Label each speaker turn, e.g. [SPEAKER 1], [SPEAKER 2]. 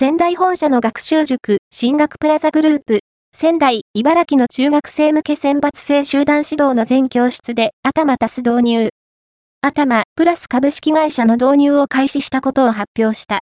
[SPEAKER 1] 仙台本社の学習塾、進学プラザグループ、仙台、茨城の中学生向け選抜制集団指導の全教室で頭足す導入。頭プラス株式会社の導入を開始したことを発表した。